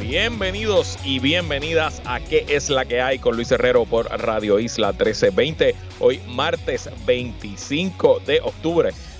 Bienvenidos y bienvenidas a ¿Qué es la que hay? con Luis Herrero por Radio Isla 1320. Hoy martes 25 de octubre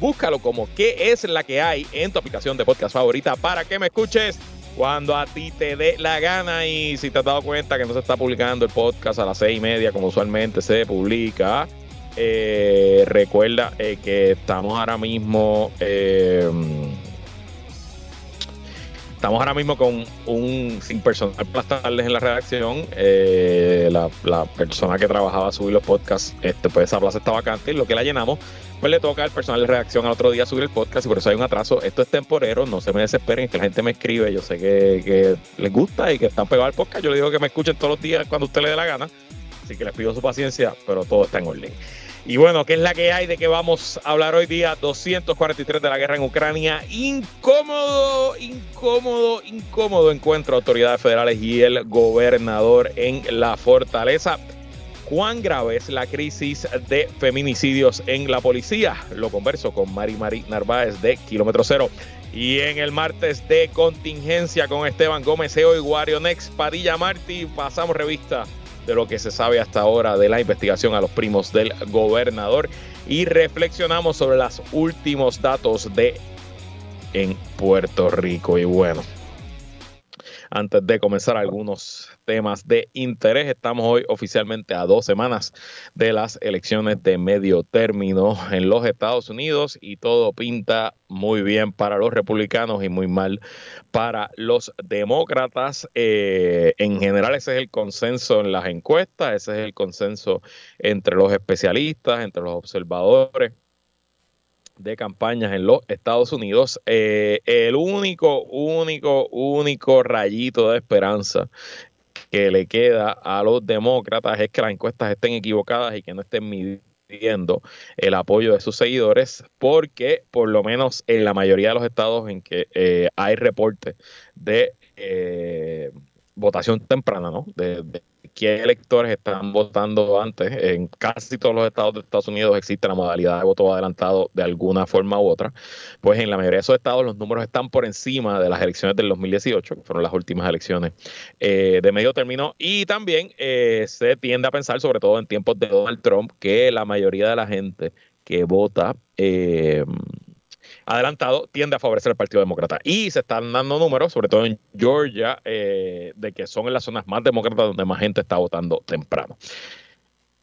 Búscalo como qué es la que hay en tu aplicación de podcast favorita para que me escuches cuando a ti te dé la gana. Y si te has dado cuenta que no se está publicando el podcast a las seis y media, como usualmente se publica, eh, recuerda eh, que estamos ahora mismo. Eh, estamos ahora mismo con un sin personal para estarles en la redacción. la, persona que trabajaba a subir los podcasts, este, pues esa plaza está vacante y lo que la llenamos pues le toca al personal de redacción al otro día subir el podcast y por eso hay un atraso. Esto es temporero, no se me desesperen, que la gente me escribe, yo sé que, les gusta y que están pegados al podcast. Yo les digo que me escuchen todos los días cuando usted le dé la gana. Así que les pido su paciencia, pero todo está en orden. Y bueno, ¿qué es la que hay de que vamos a hablar hoy día? 243 de la guerra en Ucrania. Incómodo, incómodo, incómodo encuentro autoridades federales y el gobernador en la fortaleza cuán grave es la crisis de feminicidios en la policía. Lo converso con Mari Mari Narváez de Kilómetro Cero. Y en el martes de contingencia con Esteban Gómez Eo y Wario Next Padilla Martí, pasamos revista de lo que se sabe hasta ahora de la investigación a los primos del gobernador y reflexionamos sobre los últimos datos de en Puerto Rico. Y bueno, antes de comenzar algunos temas de interés. Estamos hoy oficialmente a dos semanas de las elecciones de medio término en los Estados Unidos y todo pinta muy bien para los republicanos y muy mal para los demócratas. Eh, en general ese es el consenso en las encuestas, ese es el consenso entre los especialistas, entre los observadores de campañas en los Estados Unidos. Eh, el único, único, único rayito de esperanza que le queda a los demócratas es que las encuestas estén equivocadas y que no estén midiendo el apoyo de sus seguidores, porque por lo menos en la mayoría de los estados en que eh, hay reporte de eh, votación temprana, ¿no? de, qué electores están votando antes. En casi todos los estados de Estados Unidos existe la modalidad de voto adelantado de alguna forma u otra. Pues en la mayoría de esos estados los números están por encima de las elecciones del 2018, que fueron las últimas elecciones eh, de medio término. Y también eh, se tiende a pensar, sobre todo en tiempos de Donald Trump, que la mayoría de la gente que vota eh, adelantado tiende a favorecer al Partido Demócrata. Y se están dando números, sobre todo en Georgia, eh, de que son en las zonas más demócratas donde más gente está votando temprano.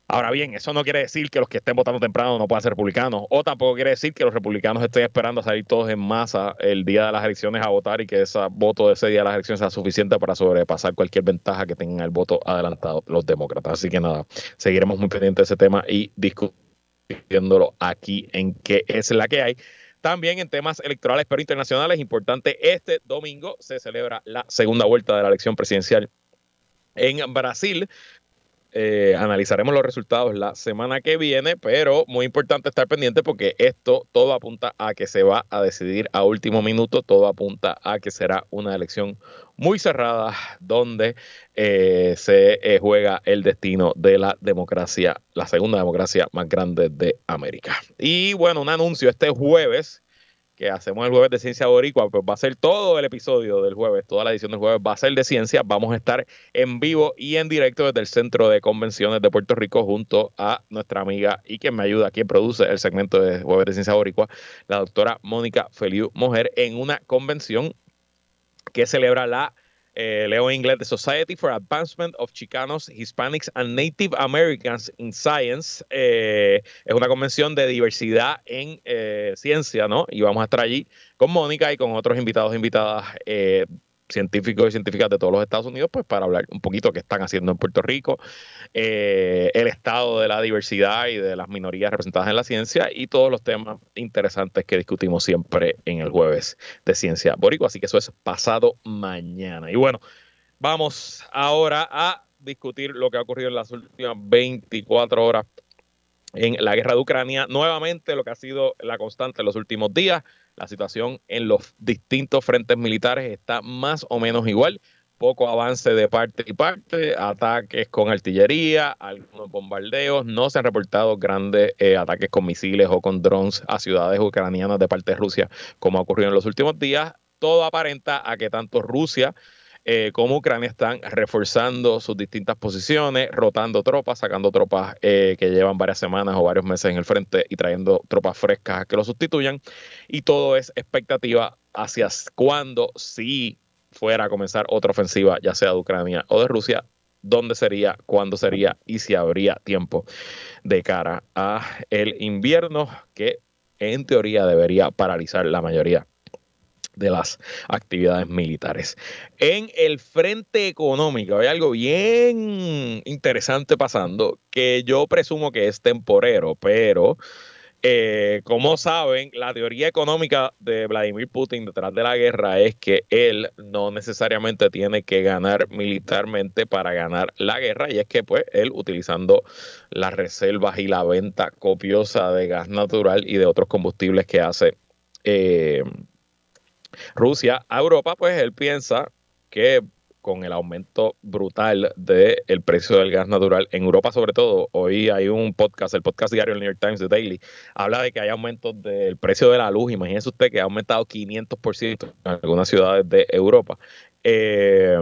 Ahora bien, eso no quiere decir que los que estén votando temprano no puedan ser republicanos, o tampoco quiere decir que los republicanos estén esperando a salir todos en masa el día de las elecciones a votar y que ese voto de ese día de las elecciones sea suficiente para sobrepasar cualquier ventaja que tengan el voto adelantado los demócratas. Así que nada, seguiremos muy pendientes de ese tema y discutiéndolo aquí en qué es la que hay. También en temas electorales pero internacionales, importante, este domingo se celebra la segunda vuelta de la elección presidencial en Brasil. Eh, analizaremos los resultados la semana que viene, pero muy importante estar pendiente porque esto todo apunta a que se va a decidir a último minuto, todo apunta a que será una elección muy cerrada donde eh, se eh, juega el destino de la democracia, la segunda democracia más grande de América. Y bueno, un anuncio este jueves que hacemos el jueves de Ciencia Boricua, pues va a ser todo el episodio del jueves, toda la edición del jueves va a ser de ciencia. Vamos a estar en vivo y en directo desde el Centro de Convenciones de Puerto Rico junto a nuestra amiga y quien me ayuda, quien produce el segmento de jueves de Ciencia Boricua, la doctora Mónica Feliu Mujer, en una convención que celebra la eh, leo en inglés, The Society for Advancement of Chicanos, Hispanics and Native Americans in Science. Eh, es una convención de diversidad en eh, ciencia, ¿no? Y vamos a estar allí con Mónica y con otros invitados e invitadas científicos y científicas de todos los Estados Unidos, pues para hablar un poquito qué están haciendo en Puerto Rico, el estado de la diversidad y de las minorías representadas en la ciencia y todos los temas interesantes que discutimos siempre en el jueves de Ciencia Boricua. Así que eso es pasado mañana. Y bueno, vamos ahora a discutir lo que ha ocurrido en las últimas 24 horas en la guerra de Ucrania. Nuevamente, lo que ha sido la constante en los últimos días, la situación en los distintos frentes militares está más o menos igual. Poco avance de parte y parte, ataques con artillería, algunos bombardeos. No se han reportado grandes eh, ataques con misiles o con drones a ciudades ucranianas de parte de Rusia, como ha ocurrido en los últimos días. Todo aparenta a que tanto Rusia eh, como Ucrania están reforzando sus distintas posiciones, rotando tropas, sacando tropas eh, que llevan varias semanas o varios meses en el frente y trayendo tropas frescas que lo sustituyan. Y todo es expectativa hacia cuando, si fuera a comenzar otra ofensiva, ya sea de Ucrania o de Rusia, dónde sería, cuándo sería y si habría tiempo de cara a el invierno que en teoría debería paralizar la mayoría de las actividades militares. En el frente económico hay algo bien interesante pasando que yo presumo que es temporero, pero eh, como saben, la teoría económica de Vladimir Putin detrás de la guerra es que él no necesariamente tiene que ganar militarmente para ganar la guerra y es que pues él utilizando las reservas y la venta copiosa de gas natural y de otros combustibles que hace eh, Rusia a Europa, pues él piensa que con el aumento brutal del precio del gas natural en Europa sobre todo, hoy hay un podcast, el podcast diario del New York Times, The Daily, habla de que hay aumentos del precio de la luz, imagínese usted que ha aumentado 500% en algunas ciudades de Europa. Eh,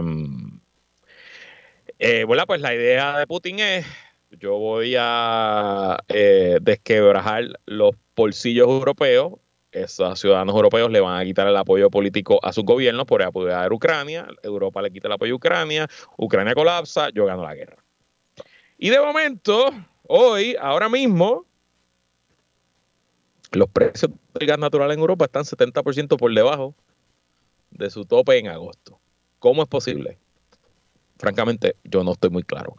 eh, bueno, pues la idea de Putin es, yo voy a eh, desquebrajar los bolsillos europeos esos ciudadanos europeos le van a quitar el apoyo político a su gobierno por apoyar a Ucrania, Europa le quita el apoyo a Ucrania, Ucrania colapsa, yo gano la guerra. Y de momento, hoy, ahora mismo, los precios del gas natural en Europa están 70% por debajo de su tope en agosto. ¿Cómo es posible? Francamente, yo no estoy muy claro.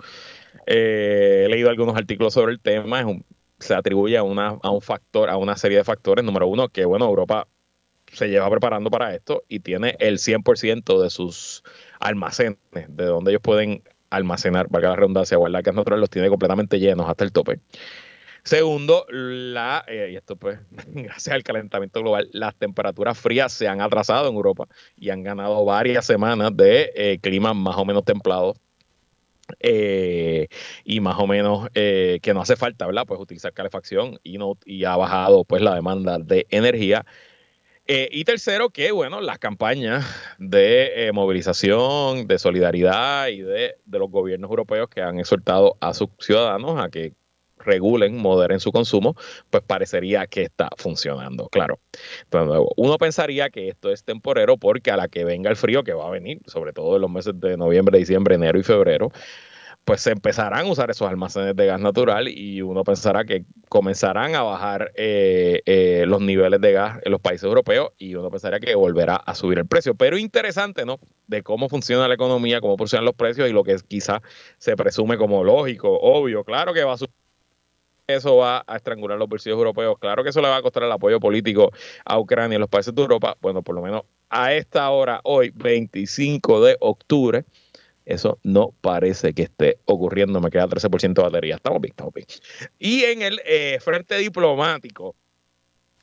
Eh, he leído algunos artículos sobre el tema, es un, se atribuye a, una, a un factor, a una serie de factores. Número uno, que bueno, Europa se lleva preparando para esto y tiene el 100% de sus almacenes, de donde ellos pueden almacenar, valga la redundancia, guardar gas natural, los tiene completamente llenos hasta el tope. Segundo, la, eh, y esto pues, gracias al calentamiento global, las temperaturas frías se han atrasado en Europa y han ganado varias semanas de eh, clima más o menos templado eh, y más o menos eh, que no hace falta, ¿verdad? Pues utilizar calefacción y, no, y ha bajado pues la demanda de energía. Eh, y tercero, que bueno, las campañas de movilización, de solidaridad y de, de, los gobiernos europeos que han exhortado a sus ciudadanos a que regulen, moderen su consumo, pues parecería que está funcionando, claro. Entonces, uno pensaría que esto es temporero porque a la que venga el frío que va a venir, sobre todo en los meses de noviembre, diciembre, enero y febrero, pues se empezarán a usar esos almacenes de gas natural y uno pensará que comenzarán a bajar eh, eh, los niveles de gas en los países europeos y uno pensaría que volverá a subir el precio. Pero interesante, ¿no? De cómo funciona la economía, cómo funcionan los precios y lo que quizá se presume como lógico, obvio, claro que va a subir eso va a estrangular los bolsillos europeos. Claro que eso le va a costar el apoyo político a Ucrania y los países de Europa. Bueno, por lo menos a esta hora, hoy, 25 de octubre, eso no parece que esté ocurriendo. Me queda 13% de batería. Estamos bien, estamos bien. Y en el eh, frente diplomático,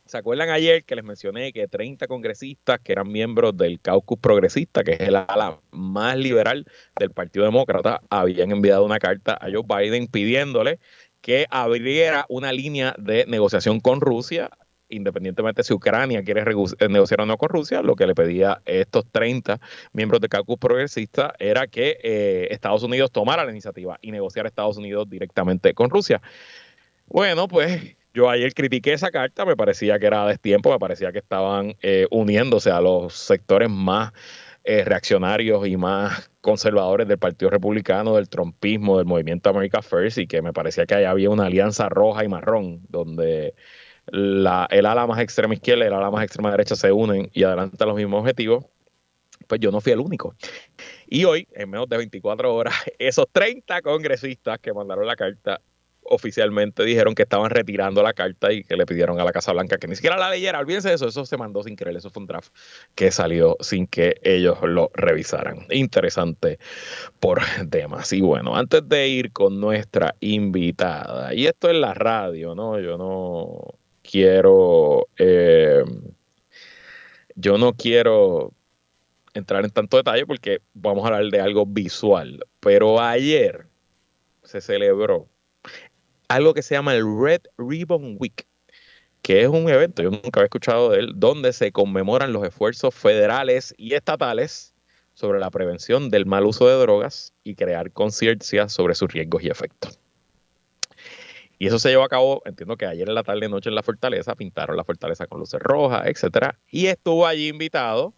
¿se acuerdan ayer que les mencioné que 30 congresistas que eran miembros del caucus progresista, que es el ala más liberal del Partido Demócrata, habían enviado una carta a Joe Biden pidiéndole que abriera una línea de negociación con Rusia, independientemente si Ucrania quiere eh, negociar o no con Rusia, lo que le pedía a estos 30 miembros de caucus progresista era que eh, Estados Unidos tomara la iniciativa y negociara Estados Unidos directamente con Rusia. Bueno, pues yo ayer critiqué esa carta, me parecía que era a destiempo, me parecía que estaban eh, uniéndose a los sectores más eh, reaccionarios y más conservadores del Partido Republicano, del trompismo, del movimiento America First, y que me parecía que ahí había una alianza roja y marrón, donde la, el ala más extrema izquierda y el ala más extrema derecha se unen y adelantan los mismos objetivos, pues yo no fui el único. Y hoy, en menos de 24 horas, esos 30 congresistas que mandaron la carta oficialmente dijeron que estaban retirando la carta y que le pidieron a la Casa Blanca que ni siquiera la leyera. Olvídense de eso, eso se mandó sin querer, eso fue un draft que salió sin que ellos lo revisaran. Interesante por temas. Y bueno, antes de ir con nuestra invitada, y esto es la radio, ¿no? Yo no quiero, eh, yo no quiero entrar en tanto detalle porque vamos a hablar de algo visual, pero ayer se celebró algo que se llama el Red Ribbon Week, que es un evento, yo nunca había escuchado de él, donde se conmemoran los esfuerzos federales y estatales sobre la prevención del mal uso de drogas y crear conciencia sobre sus riesgos y efectos. Y eso se llevó a cabo, entiendo que ayer en la tarde noche en la fortaleza, pintaron la fortaleza con luces rojas, etcétera, y estuvo allí invitado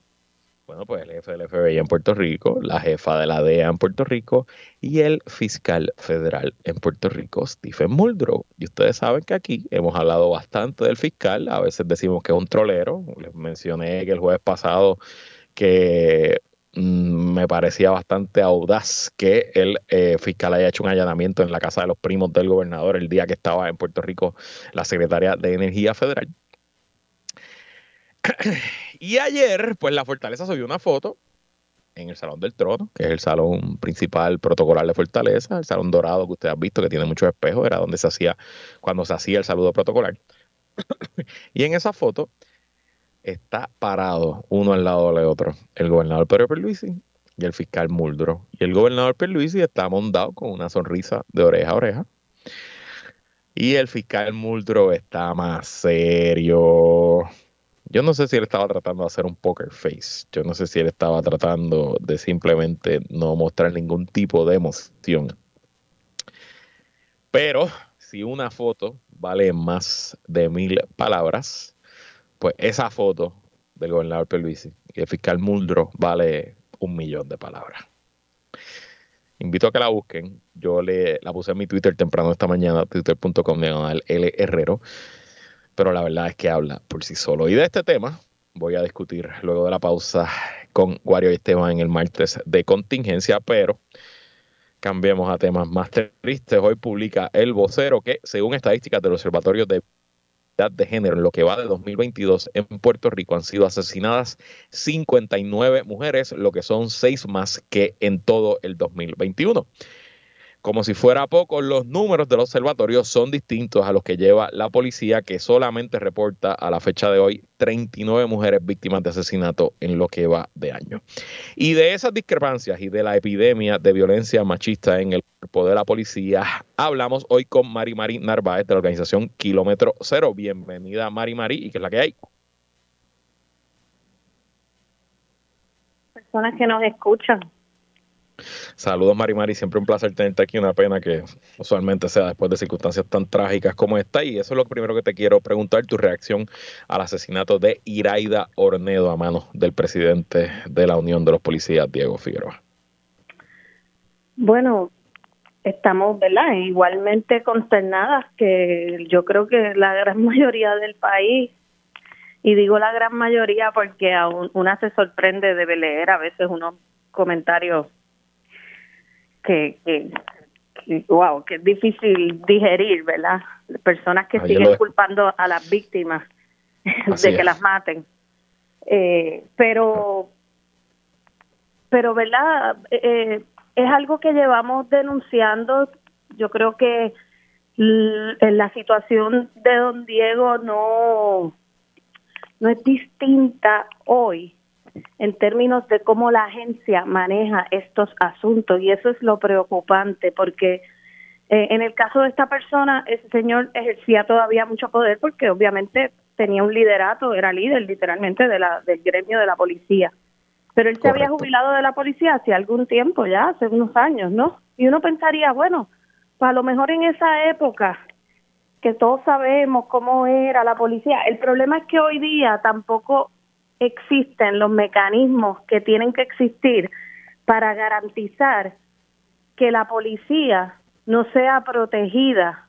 bueno, pues el jefe del FBI en Puerto Rico, la jefa de la DEA en Puerto Rico y el fiscal federal en Puerto Rico, Stephen Muldrow. Y ustedes saben que aquí hemos hablado bastante del fiscal, a veces decimos que es un trolero. Les mencioné que el jueves pasado que mm, me parecía bastante audaz que el eh, fiscal haya hecho un allanamiento en la casa de los primos del gobernador el día que estaba en Puerto Rico la secretaria de Energía Federal. y ayer, pues la Fortaleza subió una foto en el Salón del Trono, que es el salón principal protocolar de Fortaleza, el salón dorado que usted ha visto, que tiene muchos espejos, era donde se hacía, cuando se hacía el saludo protocolar. y en esa foto está parado uno al lado del otro, el gobernador Pedro Perluisi y el fiscal Muldro. Y el gobernador Perluisi está montado con una sonrisa de oreja a oreja. Y el fiscal Muldro está más serio, yo no sé si él estaba tratando de hacer un poker face. Yo no sé si él estaba tratando de simplemente no mostrar ningún tipo de emoción. Pero si una foto vale más de mil palabras, pues esa foto del gobernador Pelvisi y el fiscal Muldro vale un millón de palabras. Invito a que la busquen. Yo le, la puse en mi Twitter temprano esta mañana, twitter.com L Herrero pero la verdad es que habla por sí solo. Y de este tema voy a discutir luego de la pausa con Wario Esteban en el martes de contingencia, pero cambiemos a temas más tristes. Hoy publica El Vocero que, según estadísticas del Observatorio de de Género, en lo que va de 2022 en Puerto Rico han sido asesinadas 59 mujeres, lo que son seis más que en todo el 2021. Como si fuera poco, los números del observatorio son distintos a los que lleva la policía, que solamente reporta a la fecha de hoy 39 mujeres víctimas de asesinato en lo que va de año. Y de esas discrepancias y de la epidemia de violencia machista en el cuerpo de la policía, hablamos hoy con Mari Mari Narváez de la organización Kilómetro Cero. Bienvenida, Mari Mari, ¿y qué es la que hay? Personas que nos escuchan. Saludos, Mari Mari. Siempre un placer tenerte aquí. Una pena que usualmente sea después de circunstancias tan trágicas como esta. Y eso es lo primero que te quiero preguntar: tu reacción al asesinato de Iraida Ornedo a manos del presidente de la Unión de los Policías, Diego Figueroa. Bueno, estamos, ¿verdad? Igualmente consternadas que yo creo que la gran mayoría del país y digo la gran mayoría porque a una se sorprende de leer a veces unos comentarios que, que, wow, que es difícil digerir, ¿verdad? Personas que siguen culpando a las víctimas de que las maten. Eh, pero, pero, ¿verdad? Eh, es algo que llevamos denunciando. Yo creo que en la situación de don Diego no, no es distinta hoy en términos de cómo la agencia maneja estos asuntos y eso es lo preocupante porque eh, en el caso de esta persona, ese señor ejercía todavía mucho poder porque obviamente tenía un liderato, era líder literalmente de la, del gremio de la policía. Pero él se había jubilado de la policía hace algún tiempo ya, hace unos años, ¿no? Y uno pensaría, bueno, pues a lo mejor en esa época que todos sabemos cómo era la policía, el problema es que hoy día tampoco existen los mecanismos que tienen que existir para garantizar que la policía no sea protegida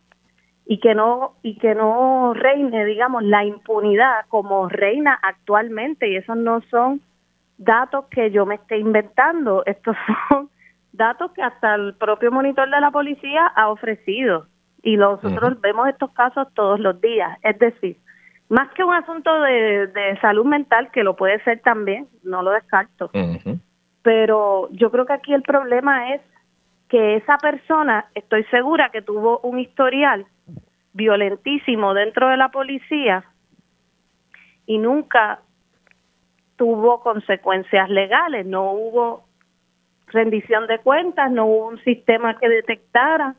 y que no y que no reine digamos la impunidad como reina actualmente. Y esos no son datos que yo me esté inventando. Estos son datos que hasta el propio monitor de la policía ha ofrecido. Y nosotros vemos estos casos todos los días. Es decir más que un asunto de, salud mental que lo puede ser también no lo descarto. Pero yo creo que aquí el problema es que esa persona estoy segura que tuvo un historial violentísimo dentro de la policía y nunca tuvo consecuencias legales, no hubo rendición de cuentas, no hubo un sistema que detectara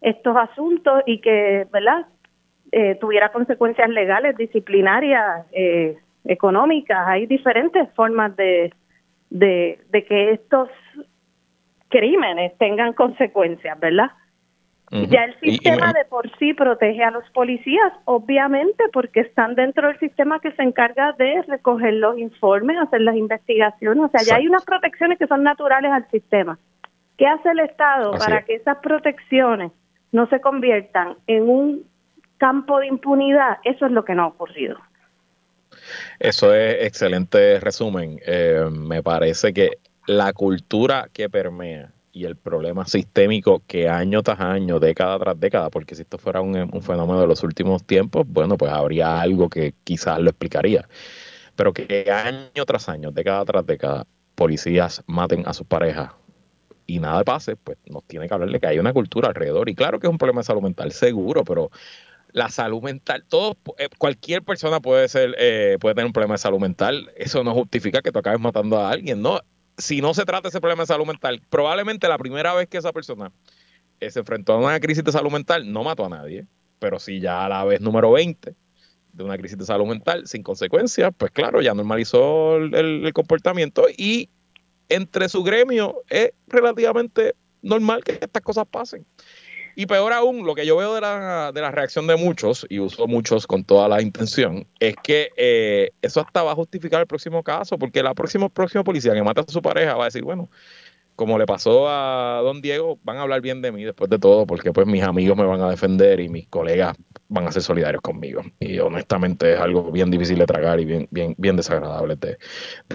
estos asuntos y que, ¿verdad?, eh, tuviera consecuencias legales, disciplinarias, eh, económicas. Hay diferentes formas de, de, de que estos crímenes tengan consecuencias, ¿verdad? Ya el sistema de por sí protege a los policías, obviamente, porque están dentro del sistema que se encarga de recoger los informes, hacer las investigaciones. O sea, ya hay unas protecciones que son naturales al sistema. ¿Qué hace el Estado para que esas protecciones no se conviertan en un campo de impunidad? Eso es lo que no ha ocurrido. Eso es excelente resumen. Eh, me parece que la cultura que permea y el problema sistémico que año tras año, década tras década, porque si esto fuera un, fenómeno de los últimos tiempos, bueno, pues habría algo que quizás lo explicaría. Pero que año tras año, década tras década, policías maten a sus parejas y nada pase, pues nos tiene que hablar de que hay una cultura alrededor. Y claro que es un problema de salud mental, seguro, pero la salud mental, todo, eh, cualquier persona puede ser, eh, puede tener un problema de salud mental. Eso no justifica que tú acabes matando a alguien, ¿no? si no se trata ese problema de salud mental, probablemente la primera vez que esa persona eh, se enfrentó a una crisis de salud mental no mató a nadie, pero si ya a la vez número 20 de una crisis de salud mental sin consecuencias, pues claro, ya normalizó el comportamiento y entre su gremio es relativamente normal que estas cosas pasen. Y peor aún, lo que yo veo de la, de la reacción de muchos, y uso muchos con toda la intención, es que eh, eso hasta va a justificar el próximo caso, porque la próxima, próxima policía que mata a su pareja va a decir, bueno, como le pasó a don Diego, van a hablar bien de mí después de todo, porque pues mis amigos me van a defender y mis colegas van a ser solidarios conmigo. Y honestamente es algo bien difícil de tragar y bien, bien, bien desagradable de,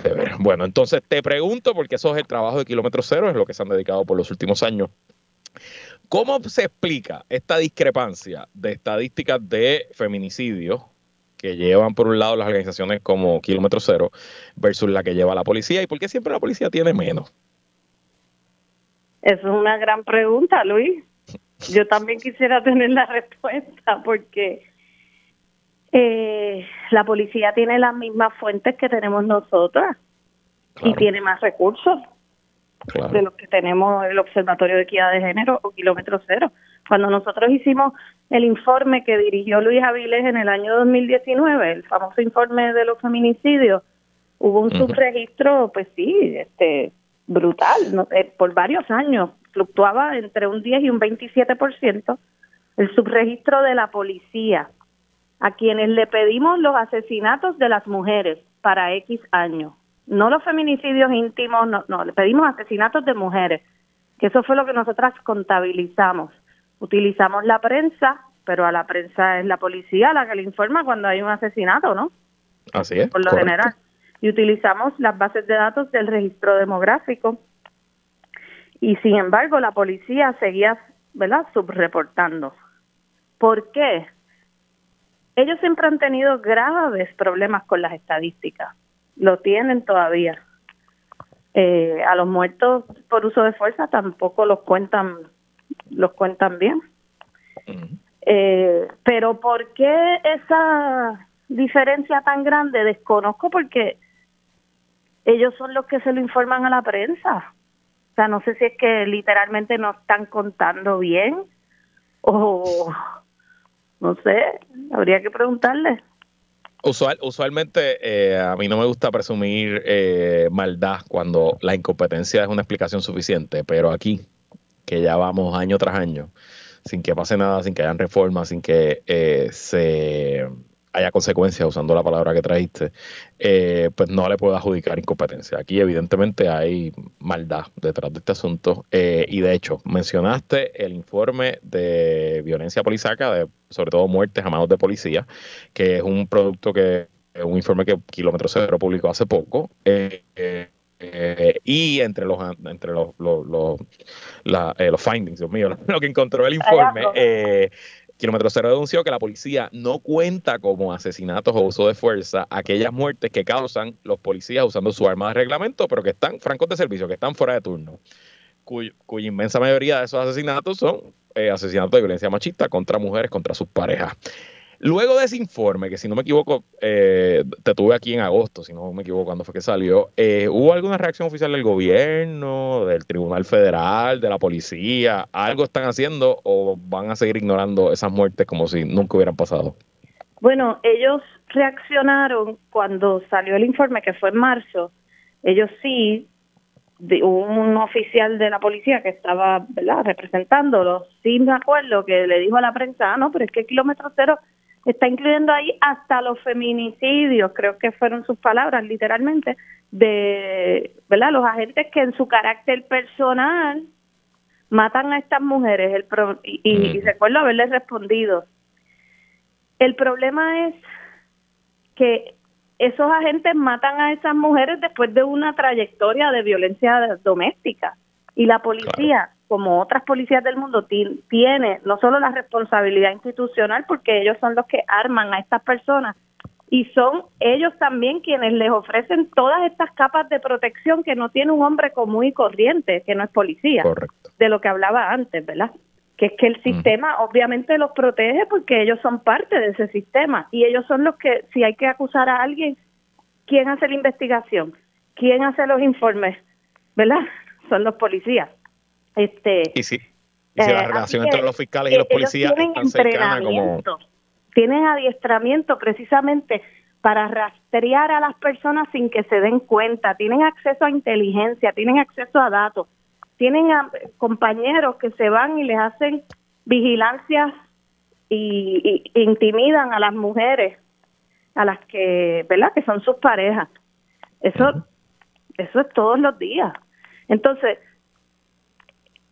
de ver. Bueno, entonces te pregunto, porque eso es el trabajo de Kilómetro Cero, es lo que se han dedicado por los últimos años ¿Cómo se explica esta discrepancia de estadísticas de feminicidio que llevan por un lado las organizaciones como Kilómetro Cero versus la que lleva la policía? ¿Y por qué siempre la policía tiene menos? Esa es una gran pregunta, Luis. Yo también quisiera tener la respuesta porque eh, la policía tiene las mismas fuentes que tenemos nosotras y tiene más recursos de los que tenemos el Observatorio de Equidad de Género o Kilómetro Cero. Cuando nosotros hicimos el informe que dirigió Luis Avilés en el año 2019, el famoso informe de los feminicidios, hubo un subregistro, pues sí, este brutal, eh, por varios años, fluctuaba entre un 10 y un 27% el subregistro de la policía, a quienes le pedimos los asesinatos de las mujeres para X años no los feminicidios íntimos, no, no, le pedimos asesinatos de mujeres, que eso fue lo que nosotras contabilizamos. Utilizamos la prensa, pero a la prensa es la policía la que le informa cuando hay un asesinato, ¿no? Así es. Por lo general. Y utilizamos las bases de datos del registro demográfico. Y sin embargo, la policía seguía, ¿verdad?, subreportando. ¿Por qué? Ellos siempre han tenido graves problemas con las estadísticas lo tienen todavía. Eh, a los muertos por uso de fuerza tampoco los cuentan los cuentan bien. eh, pero ¿por qué esa diferencia tan grande? Desconozco porque ellos son los que se lo informan a la prensa. O sea, no sé si es que literalmente no están contando bien o no sé, habría que preguntarles. Usual, usualmente eh, a mí no me gusta presumir eh, maldad cuando la incompetencia es una explicación suficiente, pero aquí, que ya vamos año tras año, sin que pase nada, sin que hayan reformas, sin que eh, se haya consecuencias usando la palabra que trajiste, eh, pues no le puedo adjudicar incompetencia. Aquí evidentemente hay maldad detrás de este asunto eh, y de hecho mencionaste el informe de violencia polisaca, de, sobre todo muertes a manos de policía, que es un producto que, un informe que Kilómetro Cero publicó hace poco. Eh, y entre los entre los, los, los, los findings, Dios mío, lo que encontró el informe, eh, Kilómetro Cero denunció que la policía no cuenta como asesinatos o uso de fuerza aquellas muertes que causan los policías usando su arma de reglamento, pero que están francos de servicio, que están fuera de turno, cuya inmensa mayoría de esos asesinatos son eh, asesinatos de violencia machista contra mujeres, contra sus parejas. Luego de ese informe, que si no me equivoco, eh, te tuve aquí en agosto, si no me equivoco, cuando fue que salió, eh, ¿hubo alguna reacción oficial del gobierno, del Tribunal Federal, de la policía? ¿Algo están haciendo o van a seguir ignorando esas muertes como si nunca hubieran pasado? Bueno, ellos reaccionaron cuando salió el informe, que fue en marzo. Ellos sí, un oficial de la policía que estaba ¿verdad? representándolo, sí me acuerdo que le dijo a la prensa, ah, no, pero es que kilómetro cero está incluyendo ahí hasta los feminicidios, creo que fueron sus palabras literalmente, de ¿verdad? los agentes que en su carácter personal matan a estas mujeres el y, recuerdo haberles respondido. El problema es que esos agentes matan a esas mujeres después de una trayectoria de violencia doméstica y la policía como otras policías del mundo, tiene no solo la responsabilidad institucional, porque ellos son los que arman a estas personas, y son ellos también quienes les ofrecen todas estas capas de protección que no tiene un hombre común y corriente, que no es policía, de lo que hablaba antes, ¿verdad? Que es que el sistema obviamente los protege porque ellos son parte de ese sistema y ellos son los que, si hay que acusar a alguien, ¿quién hace la investigación? ¿Quién hace los informes? ¿Verdad? Son los policías. Este, y si, la eh, relación entre los fiscales y los policías tienen entrenamiento, tienen adiestramiento precisamente para rastrear a las personas sin que se den cuenta, tienen acceso a inteligencia, tienen acceso a datos, tienen compañeros que se van y les hacen vigilancias y, intimidan a las mujeres a las que, ¿verdad? Que son sus parejas. Eso, eso es todos los días. Entonces,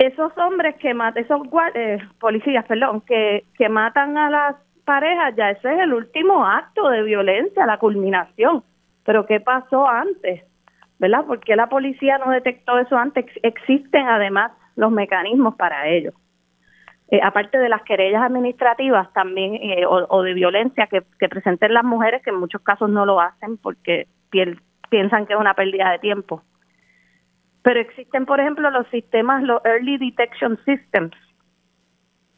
esos hombres que matan, esos eh, policías, perdón, que, que matan a las parejas, ya ese es el último acto de violencia, la culminación. Pero ¿qué pasó antes? ¿Verdad? ¿Por qué la policía no detectó eso antes? Existen además los mecanismos para ello. Eh, aparte de las querellas administrativas también eh, o, de violencia que, que presenten las mujeres, que en muchos casos no lo hacen porque piensan que es una pérdida de tiempo. Pero existen, por ejemplo, los sistemas, los Early Detection Systems,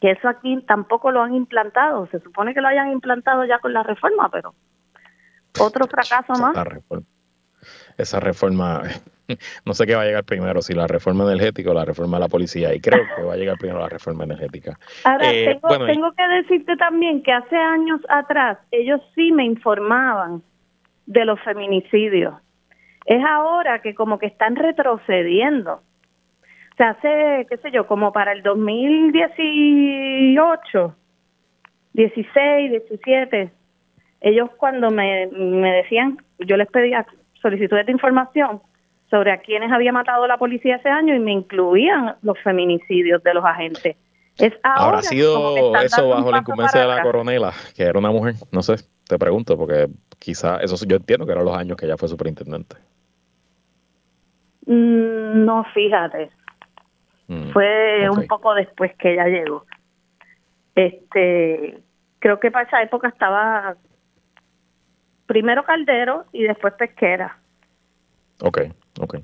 que eso aquí tampoco lo han implantado. Se supone que lo hayan implantado ya con la reforma, pero otro fracaso más. esa reforma, no sé qué va a llegar primero, si la reforma energética o la reforma de la policía, y creo que va a llegar primero la reforma energética. Ahora, eh, tengo, tengo que decirte también que hace años atrás ellos sí me informaban de los feminicidios es ahora que como que están retrocediendo. O sea, hace, qué sé yo, como para el 2018, 16, 17, ellos cuando me, me decían, yo les pedía solicitudes de información sobre a quienes había matado la policía ese año y me incluían los feminicidios de los agentes. Es ahora ¿Habrá sido eso bajo la incumbencia de la coronela, que era una mujer? No sé, te pregunto, porque quizá, eso yo entiendo que eran los años que ella fue superintendente. Mm, no, fíjate. Mm, Fue un poco después que ella llegó. Este, creo que para esa época estaba primero Caldero y después Pesquera. Ok, ok.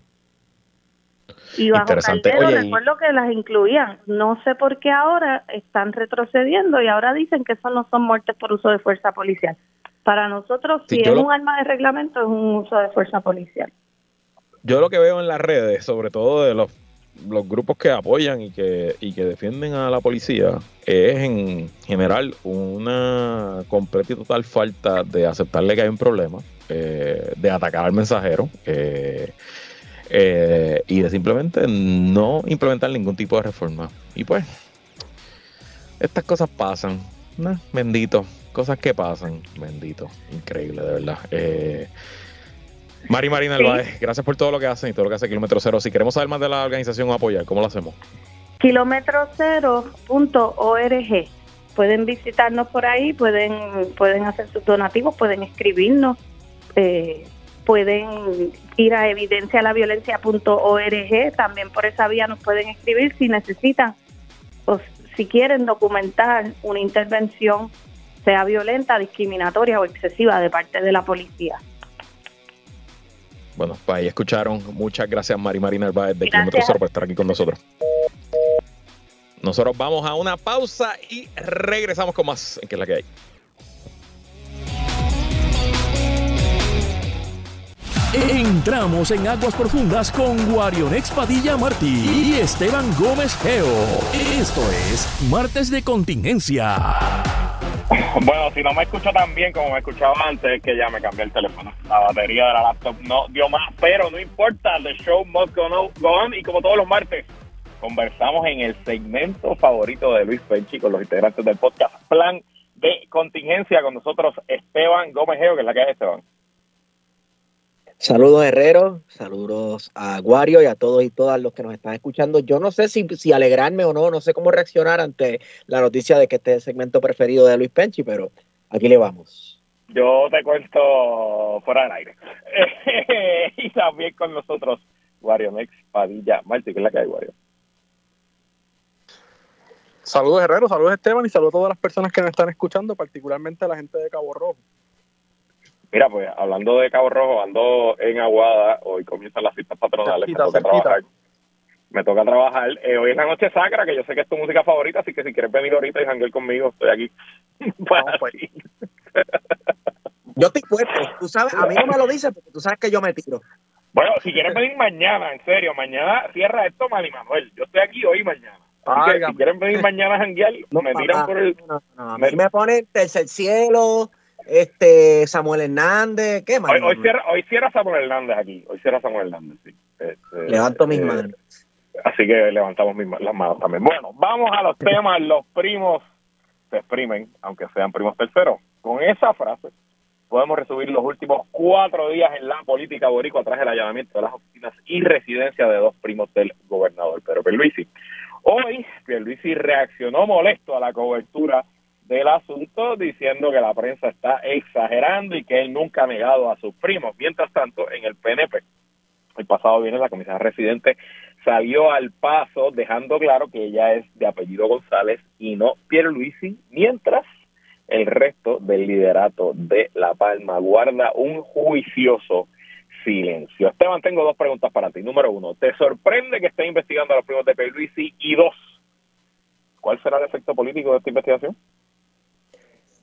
Y bajo Caldero recuerdo que las incluían. No sé por qué ahora están retrocediendo y ahora dicen que eso no son muertes por uso de fuerza policial. Para nosotros, si es un arma de reglamento, es un uso de fuerza policial yo lo que veo en las redes, sobre todo de los, grupos que apoyan y que, defienden a la policía, es en general una completa y total falta de aceptarle que hay un problema, eh, de atacar al mensajero. Eh, eh, y de simplemente no implementar ningún tipo de reforma. Y pues, estas cosas pasan, bendito, cosas que pasan, bendito, increíble, de verdad. Mari Marina Albaez, gracias por todo lo que hacen y todo lo que hace Kilómetro Cero. Si queremos saber más de la organización o apoyar, ¿cómo lo hacemos? Kilómetrocero.org. Pueden visitarnos por ahí, pueden, pueden hacer sus donativos, pueden escribirnos, eh, pueden ir a evidencialaviolencia.org, también por esa vía nos pueden escribir si necesitan o si quieren documentar una intervención, sea violenta, discriminatoria o excesiva de parte de la policía. Bueno, pues ahí escucharon. Muchas gracias, Mari Marina Narváez de Kilómetro Cero por estar aquí con nosotros. Nosotros vamos a una pausa y regresamos con más en que es la que hay. Entramos en aguas profundas con Guarionex Padilla Martí y Esteban Gómez Geo. Esto es Martes de Contingencia. Bueno, si no me escucho tan bien como me escuchaba antes, que ya me cambié el teléfono. La batería de la laptop no dio más, pero no importa, the show must go on. Y como todos los martes, conversamos en el segmento favorito de Luis Penchi con los integrantes del podcast Plan de Contingencia con nosotros Esteban Gómez Geo, que es la que es Esteban. Saludos Herrero, saludos a Guario y a todos y todas los que nos están escuchando. Yo no sé si, si alegrarme o no, no sé cómo reaccionar ante la noticia de que este es el segmento preferido de Luis Penchi, pero aquí le vamos. Yo te cuento fuera del aire. y también con nosotros Guario Mex Padilla Martí, que es la que hay, Guario. Saludos Herrero, saludos Esteban y saludos a todas las personas que nos están escuchando, particularmente a la gente de Cabo Rojo. Mira, pues hablando de Cabo Rojo, ando en Aguada, hoy comienzan las fiestas patronales, me toca trabajar. Me toca trabajar. Eh, hoy es la noche sacra, que yo sé que es tu música favorita, así que si quieres venir ahorita y janguear conmigo, estoy aquí. pues. yo estoy puesto, tú sabes, a mí no me lo dices porque tú sabes que yo me tiro. Bueno, si quieres venir mañana, en serio, mañana cierra esto, Mali Manuel. Yo estoy aquí hoy y mañana. Así que si quieren venir mañana a janguear, me tiran por el... No, no, a mí me, ponen tercer cielo, este Samuel Hernández, ¿qué más? Hoy, cierra, hoy cierra Samuel Hernández aquí, hoy cierra Samuel Hernández, sí. Este, Levanto mis eh, manos. Así que levantamos mis, las manos también. Bueno, vamos a los temas, los primos se exprimen, aunque sean primos terceros. Con esa frase podemos resumir los últimos cuatro días en la política boricua tras el allanamiento de las oficinas y residencia de dos primos del gobernador Pedro Pierluisi. Hoy Pierluisi reaccionó molesto a la cobertura del asunto diciendo que la prensa está exagerando y que él nunca ha negado a sus primos. Mientras tanto, en el PNP, el pasado viernes la comisaria residente salió al paso dejando claro que ella es de apellido González y no Pierluisi, mientras el resto del liderato de La Palma guarda un juicioso silencio. Esteban, tengo dos preguntas para ti. Número uno, ¿te sorprende que esté investigando a los primos de Pierluisi? Y dos, ¿cuál será el efecto político de esta investigación?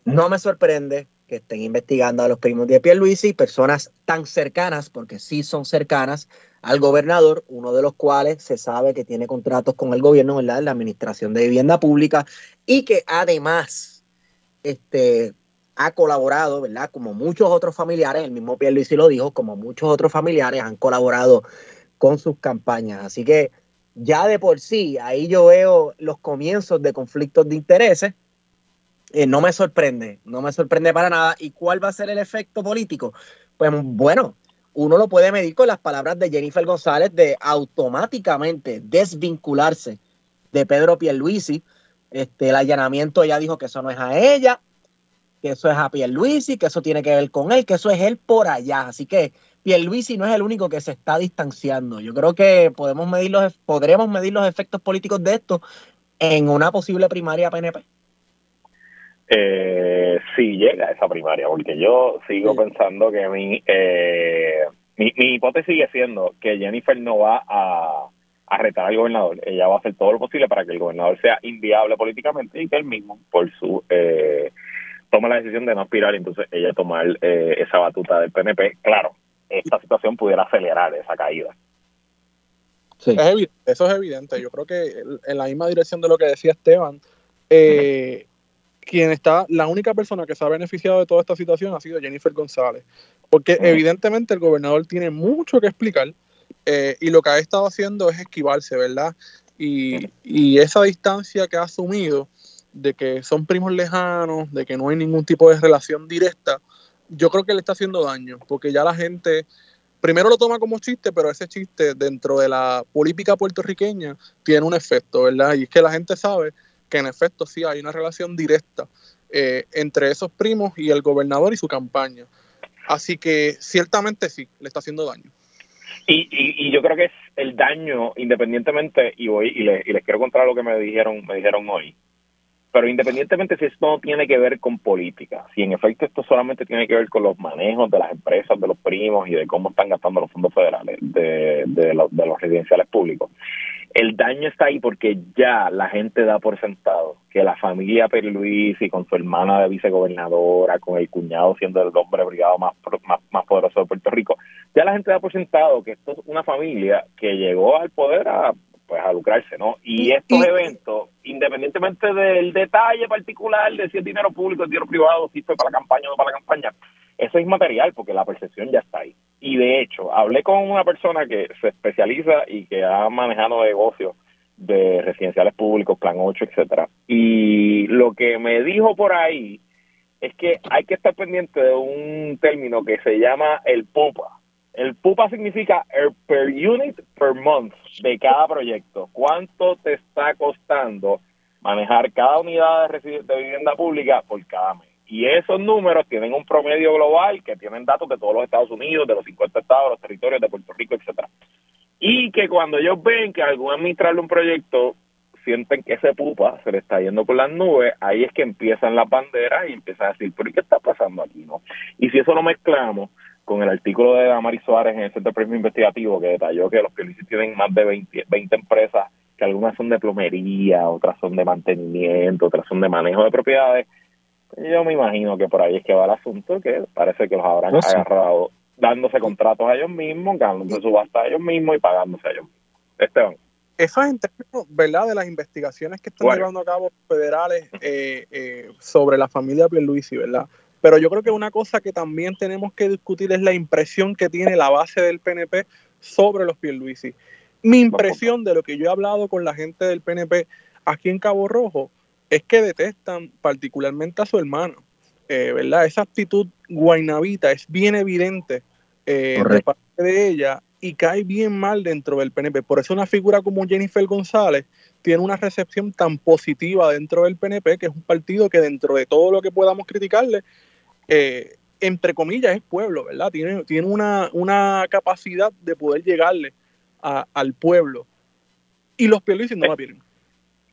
No me sorprende que estén investigando a los primos de Pierluisi, personas tan cercanas, porque sí son cercanas al gobernador, uno de los cuales se sabe que tiene contratos con el gobierno, ¿verdad? La administración de vivienda pública, y que además este, ha colaborado, ¿verdad? Como muchos otros familiares, el mismo Pierluisi lo dijo, como muchos otros familiares han colaborado con sus campañas. Así que ya de por sí, ahí yo veo los comienzos de conflictos de intereses eh, no me sorprende, no me sorprende para nada. ¿Y cuál va a ser el efecto político? Pues bueno, uno lo puede medir con las palabras de Jennifer González de automáticamente desvincularse de Pedro Pierluisi. Este, el allanamiento ella dijo que eso no es a ella, que eso es a Pierluisi, que eso tiene que ver con él, que eso es él por allá. Así que Pierluisi no es el único que se está distanciando. Yo creo que podemos medir los, podremos medir los efectos políticos de esto en una posible primaria PNP eh, si llega a esa primaria, porque yo sigo pensando que mi, eh, mi, mi hipótesis sigue siendo que Jennifer no va a, a retar al gobernador, ella va a hacer todo lo posible para que el gobernador sea inviable políticamente y que él mismo, por su eh, toma la decisión de no aspirar y entonces ella tomar eh, esa batuta del PNP. Claro, esta situación pudiera acelerar esa caída. Sí. eso es evidente. Yo creo que en la misma dirección de lo que decía Esteban, eh, quien está, la única persona que se ha beneficiado de toda esta situación ha sido Jennifer González, porque evidentemente el gobernador tiene mucho que explicar eh, y lo que ha estado haciendo es esquivarse, ¿verdad? Y, esa distancia que ha asumido, de que son primos lejanos, de que no hay ningún tipo de relación directa, yo creo que le está haciendo daño, porque ya la gente primero lo toma como chiste, pero ese chiste dentro de la política puertorriqueña tiene un efecto, ¿verdad? Y es que la gente sabe que en efecto sí hay una relación directa eh, entre esos primos y el gobernador y su campaña. Así que ciertamente sí, le está haciendo daño. Y, y, yo creo que es el daño, independientemente, y voy y, les, y les quiero contar lo que me dijeron, me dijeron hoy. Pero independientemente si esto no tiene que ver con política, si en efecto esto solamente tiene que ver con los manejos de las empresas, de los primos y de cómo están gastando los fondos federales de, de, de los residenciales públicos, el daño está ahí porque ya la gente da por sentado que la familia y con su hermana de vicegobernadora, con el cuñado siendo el hombre brigado más, más, más poderoso de Puerto Rico, ya la gente da por sentado que esto es una familia que llegó al poder a pues a lucrarse, ¿no? Y estos eventos, independientemente del detalle particular de si es dinero público, es dinero privado, si fue para la campaña o no para la campaña, eso es material porque la percepción ya está ahí. Y de hecho, hablé con una persona que se especializa y que ha manejado negocios de residenciales públicos, Plan 8, etcétera. Y lo que me dijo por ahí es que hay que estar pendiente de un término que se llama el PUPA, el PUPA significa el per unit per month de cada proyecto. ¿Cuánto te está costando manejar cada unidad de, de vivienda pública por cada mes? Y esos números tienen un promedio global que tienen datos de todos los Estados Unidos, de los 50 estados, los territorios de Puerto Rico, etcétera. Y que cuando ellos ven que algún administrador de un proyecto sienten que ese pupa se le está yendo por las nubes, ahí es que empiezan las banderas y empiezan a decir, ¿pero qué está pasando aquí? no Y si eso lo mezclamos con el artículo de Amari Suárez en el Centro de Premio Investigativo que detalló que los Piolicis tienen más de 20, 20 empresas, que algunas son de plomería, otras son de mantenimiento, otras son de manejo de propiedades. Yo me imagino que por ahí es que va el asunto, que parece que los habrán agarrado dándose contratos a ellos mismos, ganándose subasta a ellos mismos y pagándose a ellos mismos. Esteban. Eso es en términos, ¿verdad?, de las investigaciones que están llevando a cabo federales eh, eh, sobre la familia Pierluisi, ¿verdad? Pero yo creo que una cosa que también tenemos que discutir es la impresión que tiene la base del PNP sobre los Pierluisi. Mi impresión de lo que yo he hablado con la gente del PNP aquí en Cabo Rojo es que detestan particularmente a su hermano, eh, ¿verdad? Esa actitud guainabita es bien evidente eh, de parte de ella y cae bien mal dentro del PNP. Por eso una figura como Jennifer González tiene una recepción tan positiva dentro del PNP, que es un partido que dentro de todo lo que podamos criticarle, eh, entre comillas, es pueblo, ¿verdad? Tiene, una, una capacidad de poder llegarle al pueblo. Y los Pierluisi no la tienen.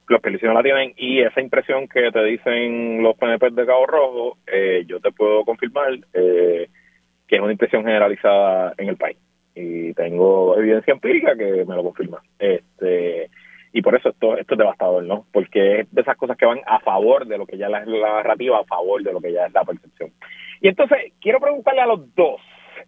Los Pierluisi no la tienen y esa impresión que te dicen los PNP de Cabo Rojo, eh, yo te puedo confirmar eh, que es una impresión generalizada en el país. Y tengo evidencia empírica que me lo confirma. Este y por eso esto, esto es devastador, ¿no? Porque es de esas cosas que van a favor de lo que ya es la, narrativa, a favor de lo que ya es la percepción. Y entonces, quiero preguntarle a los dos.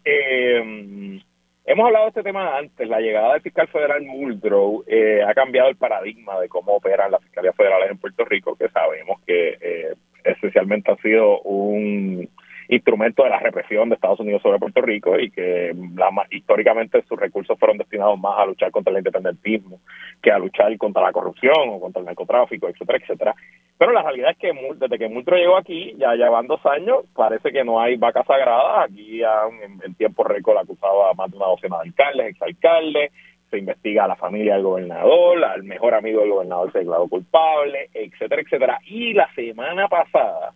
Eh, hemos hablado de este tema antes, la llegada del fiscal federal Muldrow eh, ha cambiado el paradigma de cómo operan las fiscalías federales en Puerto Rico, que sabemos que eh, esencialmente ha sido un instrumento de la represión de Estados Unidos sobre Puerto Rico y que la, históricamente sus recursos fueron destinados más a luchar contra el independentismo que a luchar contra la corrupción o contra el narcotráfico, etcétera, etcétera. Pero la realidad es que desde que Multro llegó aquí, ya llevan dos años, parece que no hay vacas sagradas. Aquí en, tiempo récord acusaba a más de una docena de alcaldes, exalcaldes, se investiga a la familia del gobernador, al mejor amigo del gobernador se declaró culpable, etcétera, etcétera. Y la semana pasada,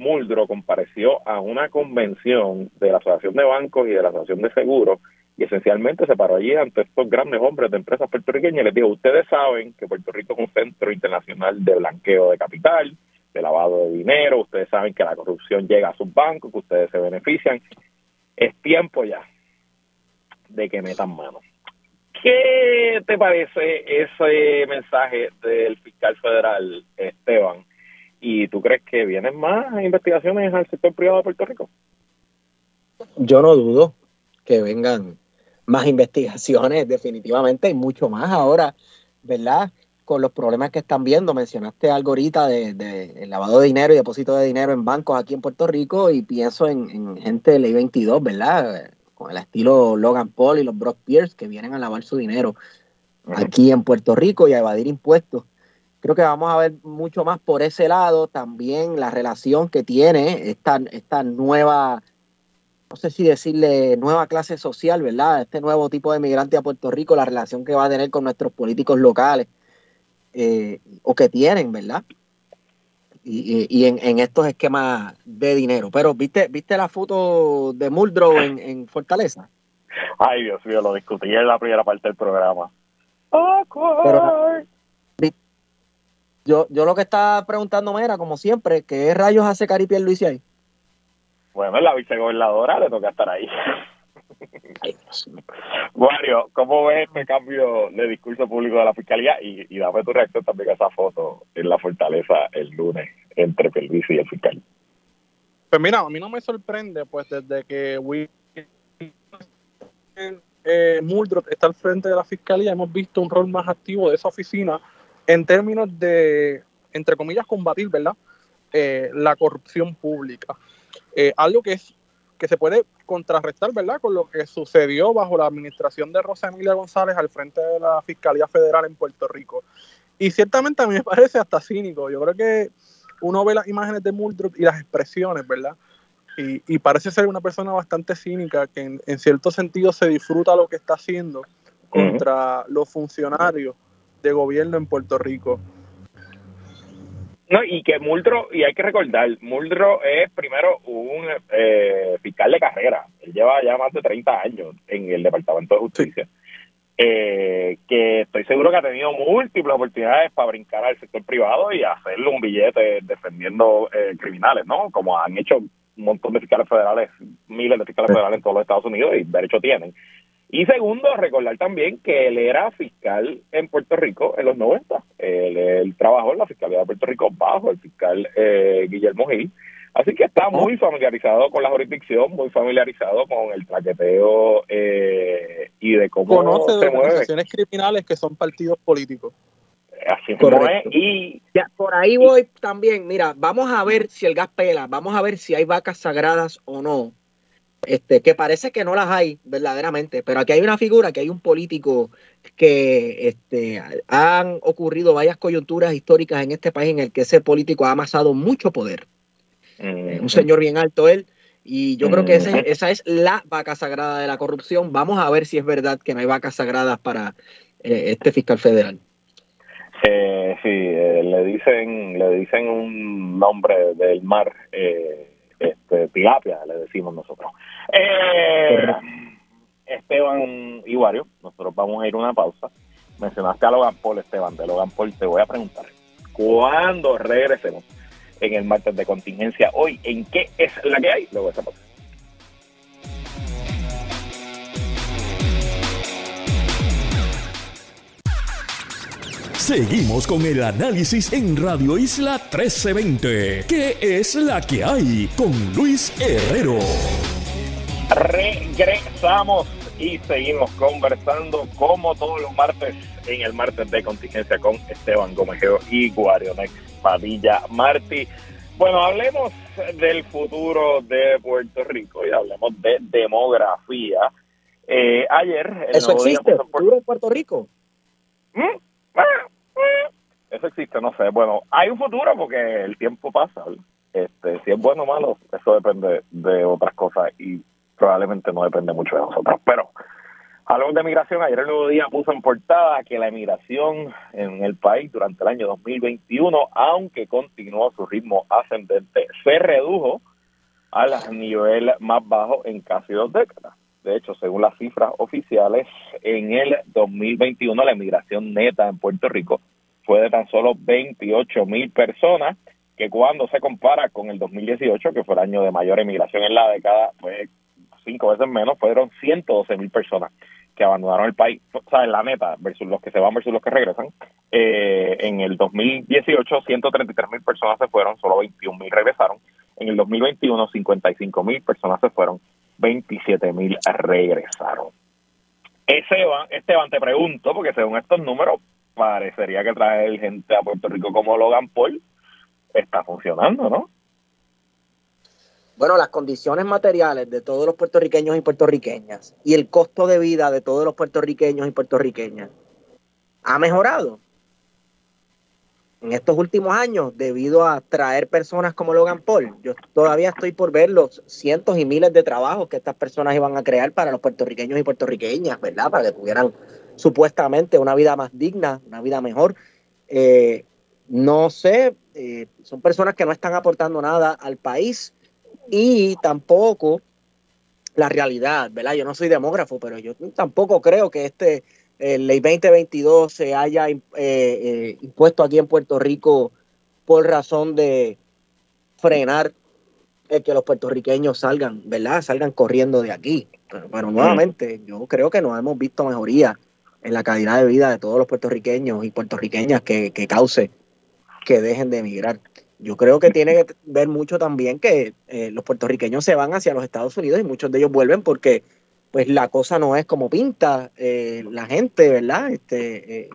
Muldro compareció a una convención de la Asociación de Bancos y de la Asociación de Seguros y esencialmente se paró allí ante estos grandes hombres de empresas puertorriqueñas y les dijo, ustedes saben que Puerto Rico es un centro internacional de blanqueo de capital, de lavado de dinero, ustedes saben que la corrupción llega a sus bancos, que ustedes se benefician. Es tiempo ya de que metan mano. ¿Qué te parece ese mensaje del fiscal federal Esteban ¿Y tú crees que vienen más investigaciones al sector privado de Puerto Rico? Yo no dudo que vengan más investigaciones, definitivamente, y mucho más ahora, ¿verdad? Con los problemas que están viendo. Mencionaste algo ahorita de, lavado de dinero y depósito de dinero en bancos aquí en Puerto Rico, y pienso en, gente de ley 22, ¿verdad? Con el estilo Logan Paul y los Brock Pierce que vienen a lavar su dinero aquí en Puerto Rico y a evadir impuestos. Creo que vamos a ver mucho más por ese lado, también la relación que tiene esta, esta nueva, no sé si decirle nueva clase social, ¿verdad? Este nuevo tipo de migrante a Puerto Rico, la relación que va a tener con nuestros políticos locales, eh, o que tienen, ¿verdad? Y, en, estos esquemas de dinero. Pero, ¿viste viste la foto de Muldrow en, en Fortaleza? Ay, Dios mío, lo discutí en la primera parte del programa. Yo, yo lo que estaba preguntándome era, como siempre, ¿qué rayos hace Caripiel Luis ahí? Bueno, la vicegobernadora, le toca estar ahí. Mario, ¿cómo ves este cambio de discurso público de la fiscalía? Y, y dame tu reacción también a esa foto en la fortaleza el lunes entre Pelvisi y el fiscal. Pues mira, a mí no me sorprende, pues desde que Will eh, está al frente de la fiscalía, hemos visto un rol más activo de esa oficina en términos de, entre comillas, combatir, ¿verdad? Eh, la corrupción pública. Eh, algo que es que se puede contrarrestar, ¿verdad?, con lo que sucedió bajo la administración de Rosa Emilia González al frente de la Fiscalía Federal en Puerto Rico. Y ciertamente a mí me parece hasta cínico. Yo creo que uno ve las imágenes de Muldrow y las expresiones, ¿verdad? Y, parece ser una persona bastante cínica que en, cierto sentido se disfruta lo que está haciendo contra los funcionarios de gobierno en Puerto Rico. No, y que Muldrow, y hay que recordar, Muldrow es primero un eh, fiscal de carrera. Él lleva ya más de 30 años en el Departamento de Justicia. Eh, que estoy seguro que ha tenido múltiples oportunidades para brincar al sector privado y hacerle un billete defendiendo eh, criminales, ¿no? Como han hecho un montón de fiscales federales, miles de fiscales federales en todos los Estados Unidos y derecho tienen. Y segundo, recordar también que él era fiscal en Puerto Rico en los 90. Él, trabajó en la Fiscalía de Puerto Rico bajo el fiscal eh, Guillermo Gil. Así que está muy familiarizado con la jurisdicción, muy familiarizado con el traqueteo eh, y de cómo Conoce se de organizaciones criminales que son partidos políticos. Así es. Y ya, por ahí voy también. Mira, vamos a ver si el gas pela, vamos a ver si hay vacas sagradas o no este, que parece que no las hay verdaderamente, pero aquí hay una figura, que hay un político que este, han ocurrido varias coyunturas históricas en este país en el que ese político ha amasado mucho poder. un señor bien alto él, y yo creo que esa es la vaca sagrada de la corrupción. Vamos a ver si es verdad que no hay vacas sagradas para eh, este fiscal federal. Eh, sí, eh, le dicen le dicen un nombre del mar. Eh, este, tilapia, le decimos nosotros. Eh, Esteban Iguario, nosotros vamos a ir a una pausa. Mencionaste a Logan Paul, Esteban, de Logan Paul, te voy a preguntar, ¿cuándo regresemos en el martes de contingencia hoy? ¿En qué es la que hay? Luego esa pausa. Seguimos con el análisis en Radio Isla 1320. ¿Qué es la que hay con Luis Herrero? Regresamos y seguimos conversando como todos los martes en el martes de contingencia con Esteban Gomejeo y Guarionex Padilla Martí. Bueno, hablemos del futuro de Puerto Rico y hablemos de demografía. Eh, ayer... ¿Eso existe? ¿El futuro de Puerto Rico? ¿Mm? Eso existe, no sé. Bueno, hay un futuro porque el tiempo pasa. Este, si es bueno o malo, eso depende de otras cosas y probablemente no depende mucho de nosotros. Pero hablamos de migración. Ayer el nuevo día puso en portada que la emigración en el país durante el año 2021, aunque continuó su ritmo ascendente, se redujo al nivel más bajo en casi dos décadas. De hecho, según las cifras oficiales, en el 2021 la emigración neta en Puerto Rico fue de tan solo 28 mil personas, que cuando se compara con el 2018, que fue el año de mayor emigración en la década, fue cinco veces menos, fueron 112 mil personas que abandonaron el país, o sea, en la neta, versus los que se van versus los que regresan. Eh, en el 2018, 133 mil personas se fueron, solo 21 mil regresaron. En el 2021, 55 mil personas se fueron, 27 mil regresaron. Esteban, Esteban, te pregunto, porque según estos números, parecería que traer gente a Puerto Rico como Logan Paul está funcionando, ¿no? Bueno, las condiciones materiales de todos los puertorriqueños y puertorriqueñas y el costo de vida de todos los puertorriqueños y puertorriqueñas ha mejorado. En estos últimos años, debido a traer personas como Logan Paul, yo todavía estoy por ver los cientos y miles de trabajos que estas personas iban a crear para los puertorriqueños y puertorriqueñas, ¿verdad? Para que tuvieran supuestamente una vida más digna, una vida mejor. Eh, no sé, eh, son personas que no están aportando nada al país y tampoco la realidad, ¿verdad? Yo no soy demógrafo, pero yo tampoco creo que este ley 2022 se haya eh, eh, impuesto aquí en Puerto Rico por razón de frenar el que los puertorriqueños salgan, ¿verdad? Salgan corriendo de aquí. Pero, nuevamente, yo creo que no hemos visto mejoría en la calidad de vida de todos los puertorriqueños y puertorriqueñas que, que cause que dejen de emigrar. Yo creo que tiene que ver mucho también que eh, los puertorriqueños se van hacia los Estados Unidos y muchos de ellos vuelven porque pues la cosa no es como pinta eh, la gente, ¿verdad? Este, eh,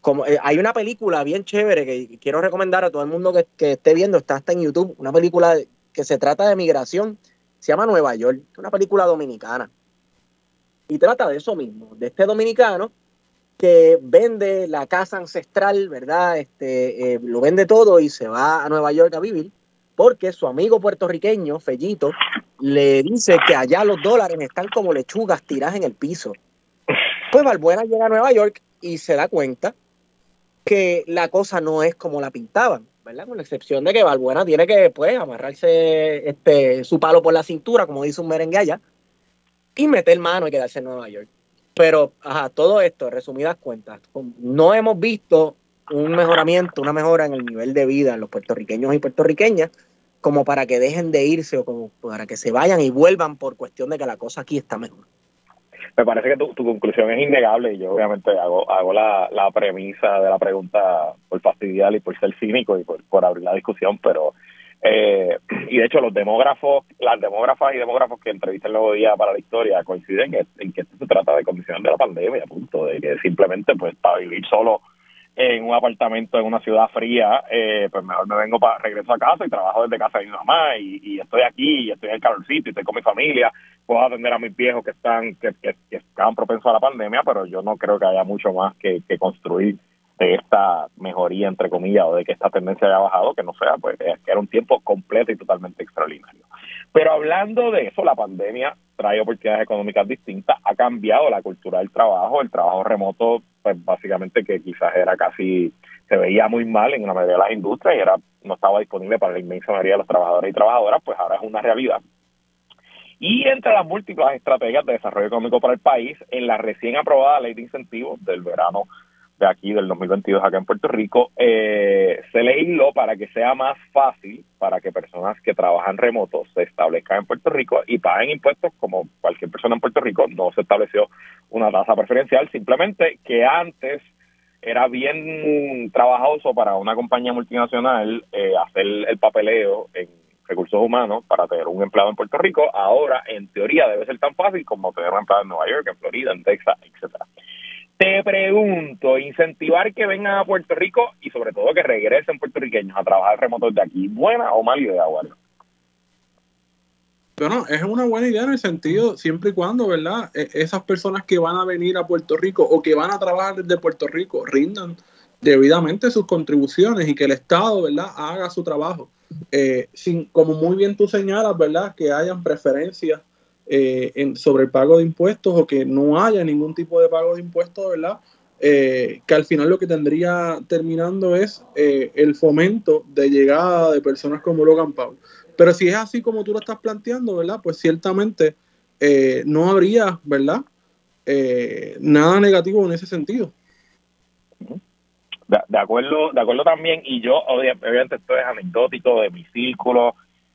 como, hay una película bien chévere que quiero recomendar a todo el mundo que, que, esté viendo, está hasta en YouTube, una película que se trata de migración, se llama Nueva York, una película dominicana. Y trata de eso mismo, de este dominicano que vende la casa ancestral, ¿verdad? Este, eh, lo vende todo y se va a Nueva York a vivir porque su amigo puertorriqueño, Fellito, le dice que allá los dólares están como lechugas tiradas en el piso. Pues Valbuena llega a Nueva York y se da cuenta que la cosa no es como la pintaban, ¿verdad? Con la excepción de que Valbuena tiene que, pues, amarrarse este, su palo por la cintura, como dice un merengue allá, y meter mano y quedarse en Nueva York. Pero, ajá, todo esto, resumidas cuentas, no hemos visto un mejoramiento, una mejora en el nivel de vida de los puertorriqueños y puertorriqueñas, como para que dejen de irse o como para que se vayan y vuelvan por cuestión de que la cosa aquí está mejor. Me parece que tu, conclusión es innegable y yo obviamente hago, hago la, la premisa de la pregunta por fastidiar y por ser cínico y por, por abrir la discusión, pero eh, y de hecho los demógrafos, las demógrafas y demógrafos que entrevistan el nuevo día para la historia coinciden en, que esto se trata de condiciones de la pandemia, punto, de que simplemente pues para vivir solo en un apartamento en una ciudad fría, eh, pues mejor me vengo para regreso a casa y trabajo desde casa de mi mamá y, estoy aquí y estoy en el calorcito y estoy con mi familia, puedo atender a mis viejos que están que, que, que estaban propensos a la pandemia, pero yo no creo que haya mucho más que, que construir de esta mejoría, entre comillas, o de que esta tendencia haya bajado, que no sea, pues que era un tiempo completo y totalmente extraordinario. Pero hablando de eso, la pandemia trae oportunidades económicas distintas, ha cambiado la cultura del trabajo, el trabajo remoto, pues básicamente que quizás era casi, se veía muy mal en la mayoría de las industrias y era no estaba disponible para la inmensa mayoría de los trabajadores y trabajadoras, pues ahora es una realidad. Y entre las múltiples estrategias de desarrollo económico para el país, en la recién aprobada ley de incentivos del verano de aquí del 2022 acá en Puerto Rico, eh, se legisló para que sea más fácil para que personas que trabajan remoto se establezcan en Puerto Rico y paguen impuestos como cualquier persona en Puerto Rico. No se estableció una tasa preferencial, simplemente que antes era bien trabajoso para una compañía multinacional eh, hacer el papeleo en recursos humanos para tener un empleado en Puerto Rico. Ahora, en teoría, debe ser tan fácil como tener un empleado en Nueva York, en Florida, en Texas, etcétera. Te pregunto, incentivar que vengan a Puerto Rico y sobre todo que regresen puertorriqueños a trabajar remotos de aquí, ¿buena o mala idea, Wario? Bueno, es una buena idea en el sentido, siempre y cuando, ¿verdad? E, esas personas que van a venir a Puerto Rico o que van a trabajar desde Puerto Rico rindan debidamente sus contribuciones y que el Estado, ¿verdad?, haga su trabajo. Eh, sin, como muy bien tú señalas, ¿verdad?, que hayan preferencias eh, en, sobre el pago de impuestos o que no haya ningún tipo de pago de impuestos, ¿verdad? Eh, que al final lo que tendría terminando es eh, el fomento de llegada de personas como Logan Paul. Pero si es así como tú lo estás planteando, ¿verdad? Pues ciertamente no habría, ¿verdad? nada negativo en ese sentido. De, acuerdo, de acuerdo también, y yo obviamente esto es anecdótico de mi círculo,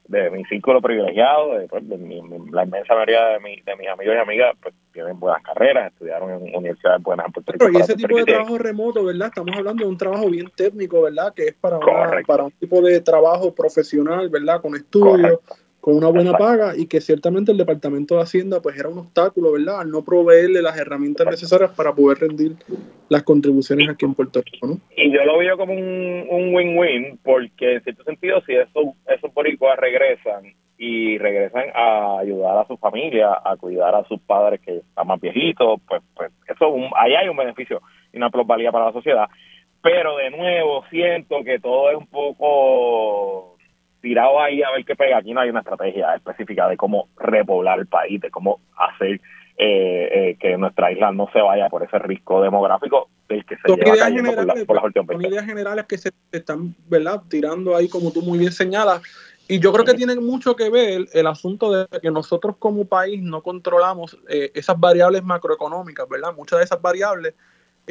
de mi círculo privilegiado, de, pues, la inmensa mayoría de, mi, de mis amigos y amigas, pues tienen buenas carreras, estudiaron en universidades buenas en Puerto Rico. y ese tipo de trabajo remoto, ¿verdad? Estamos hablando de un trabajo bien técnico, ¿verdad? Que es para, para un tipo de trabajo profesional, ¿verdad? Con estudios, con una buena paga y que ciertamente el Departamento de Hacienda pues era un obstáculo, ¿verdad? Al no proveerle las herramientas necesarias para poder rendir las contribuciones aquí en Puerto Rico, ¿no? Y yo lo veo como un win-win porque en cierto sentido si esos, esos boricuas regresan y regresan a ayudar a su familia, a cuidar a sus padres que están más viejitos, pues, pues eso ahí hay un beneficio y una plusvalía para la sociedad pero de nuevo siento que todo es un poco tirado ahí a ver qué pega. Aquí no hay una estrategia específica de cómo repoblar el país, de cómo hacer eh, eh, que nuestra isla no se vaya por ese riesgo demográfico del que se son lleva cayendo por, la- por las últimas son 20 ideas generales que se están verdad tirando ahí como tú muy bien señalas. Y yo creo que tiene mucho que ver el asunto de que nosotros como país no controlamos eh, esas variables macroeconómicas verdad muchas de esas variables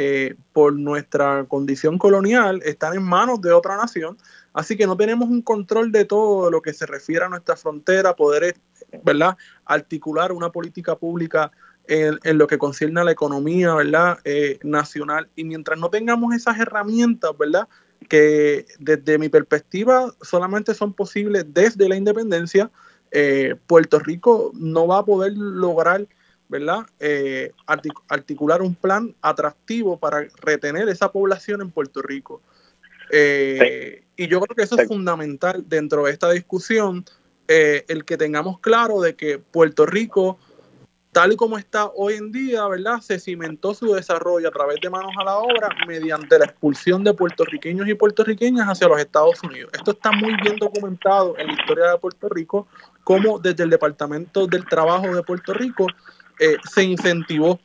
eh, por nuestra condición colonial están en manos de otra nación así que no tenemos un control de todo lo que se refiere a nuestra frontera poder verdad articular una política pública en, en lo que concierne a la economía, ¿verdad? Eh, nacional. Y mientras no tengamos esas herramientas, ¿verdad? Que desde mi perspectiva solamente son posibles desde la independencia, eh, Puerto Rico no va a poder lograr, ¿verdad? Eh, artic- articular un plan atractivo para retener esa población en Puerto Rico. Eh, Y yo creo que eso Sí. es fundamental dentro de esta discusión, eh, el que tengamos claro de que Puerto Rico tal y como está hoy en día, ¿verdad? Se cimentó su desarrollo a través de manos a la obra mediante la expulsión de puertorriqueños y puertorriqueñas hacia los Estados Unidos. Esto está muy bien documentado en la historia de Puerto Rico, como desde el Departamento del Trabajo de Puerto Rico eh, se incentivó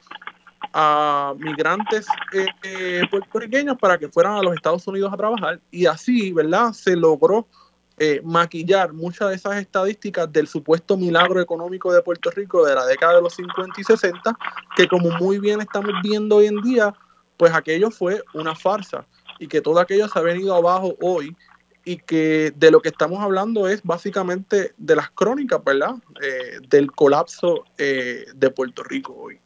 a migrantes eh, eh, puertorriqueños para que fueran a los Estados Unidos a trabajar y así, ¿verdad? Se logró maquillar muchas de esas estadísticas del supuesto milagro económico de Puerto Rico de la década de los 50 y 60, que como muy bien estamos viendo hoy en día, pues aquello fue una farsa y que todo aquello se ha venido abajo hoy y que de lo que estamos hablando es básicamente de las crónicas, ¿verdad? Eh, del colapso eh, de Puerto Rico hoy.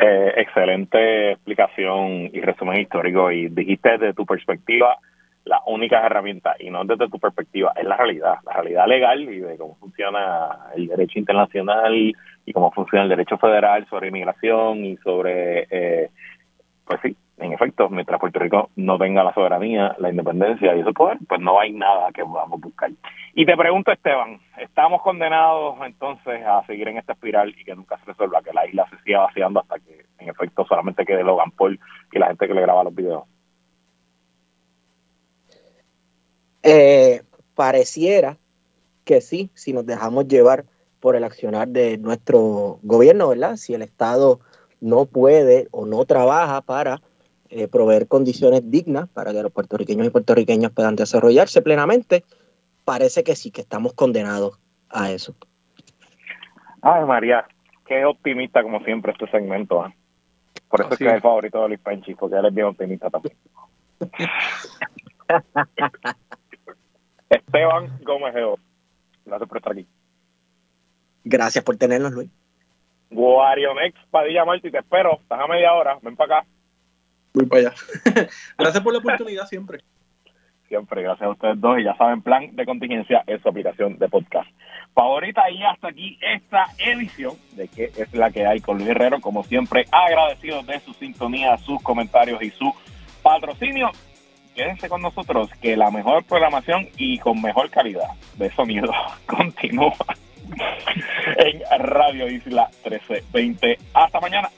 Eh, excelente explicación y resumen histórico y dijiste desde tu perspectiva las únicas herramientas y no desde tu perspectiva, es la realidad, la realidad legal y de cómo funciona el derecho internacional y cómo funciona el derecho federal sobre inmigración y sobre, eh, pues sí, en efecto, mientras Puerto Rico no tenga la soberanía, la independencia y ese poder, pues no hay nada que podamos buscar. Y te pregunto, Esteban, ¿estamos condenados entonces a seguir en esta espiral y que nunca se resuelva, que la isla se siga vaciando hasta que en efecto solamente quede Logan Paul y la gente que le graba los videos? Eh, pareciera que sí, si nos dejamos llevar por el accionar de nuestro gobierno, ¿verdad? Si el Estado no puede o no trabaja para eh, proveer condiciones dignas para que los puertorriqueños y puertorriqueñas puedan desarrollarse plenamente, parece que sí, que estamos condenados a eso. Ay, María, qué optimista como siempre este segmento. ¿ah? Por eso es que es el favorito de Luis Penchi, porque él es bien optimista también. Esteban Gómez Geo, gracias por estar aquí. Gracias por tenernos, Luis. Guarionex Padilla Martí, te espero, estás a media hora, ven para acá. Voy para allá. Gracias por la oportunidad siempre. Siempre, gracias a ustedes dos. Y ya saben, plan de contingencia es su aplicación de podcast favorita. Y hasta aquí esta edición de que es la que hay con Luis Herrero. Como siempre, agradecidos de su sintonía, sus comentarios y su patrocinio. Quédense con nosotros, que la mejor programación y con mejor calidad de sonido continúa en Radio Isla 1320. Hasta mañana.